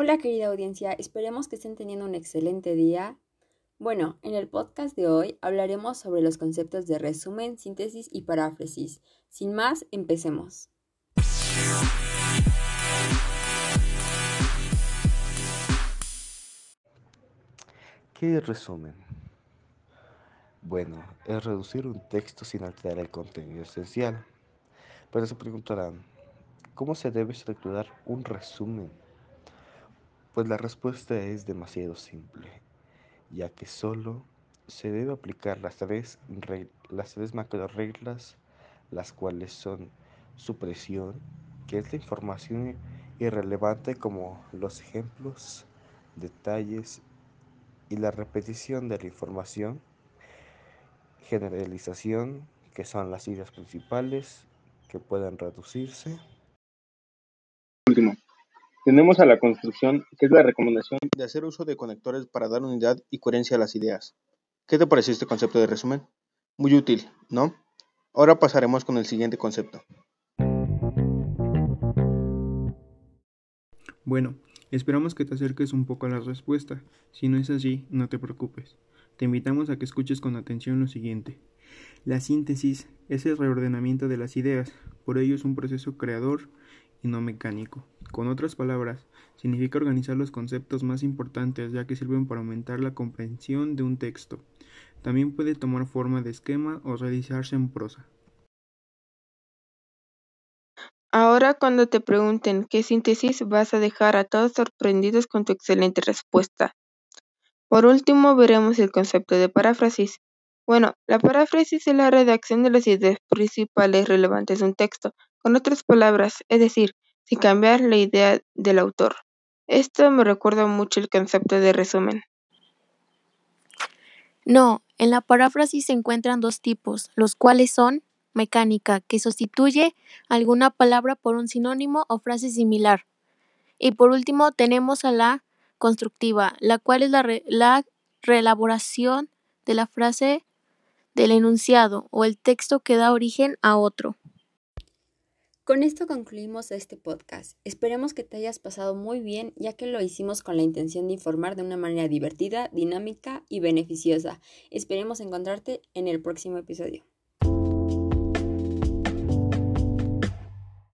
Hola querida audiencia, esperemos que estén teniendo un excelente día. Bueno, en el podcast de hoy hablaremos sobre los conceptos de resumen, síntesis y paráfrasis. Sin más, empecemos. ¿Qué es resumen? Bueno, es reducir un texto sin alterar el contenido esencial. Pero se preguntarán, ¿cómo se debe estructurar un resumen? Pues la respuesta es demasiado simple, ya que solo se debe aplicar las tres, macro reglas, las cuales son supresión, que es la información irrelevante como los ejemplos, detalles y la repetición de la información, generalización, que son las ideas principales que pueden reducirse. Último, tenemos a la construcción, que es la recomendación de hacer uso de conectores para dar unidad y coherencia a las ideas. ¿Qué te pareció este concepto de resumen? Muy útil, ¿no? Ahora pasaremos con el siguiente concepto. Bueno, Esperamos que te acerques un poco a la respuesta. Si no es así, no te preocupes. Te invitamos a que escuches con atención lo siguiente. La síntesis es el reordenamiento de las ideas, por ello es un proceso creador y no mecánico. Con otras palabras, significa organizar los conceptos más importantes ya que sirven para aumentar la comprensión de un texto. También puede tomar forma de esquema o realizarse en prosa. Ahora cuando te pregunten qué síntesis vas a dejar a todos sorprendidos con tu excelente respuesta. Por último veremos el concepto de paráfrasis. Bueno, la paráfrasis es la redacción de las ideas principales relevantes de un texto, con otras palabras, es decir, sin cambiar la idea del autor. Esto me recuerda mucho el concepto de resumen. No, en la paráfrasis se encuentran dos tipos, los cuales son mecánica, que sustituye alguna palabra por un sinónimo o frase similar. Y por último tenemos a la constructiva, la cual es la, la reelaboración de la frase del enunciado o el texto que da origen a otro. Con esto concluimos este podcast. Esperemos que te hayas pasado muy bien ya que lo hicimos con la intención de informar de una manera divertida, dinámica y beneficiosa. Esperemos encontrarte en el próximo episodio.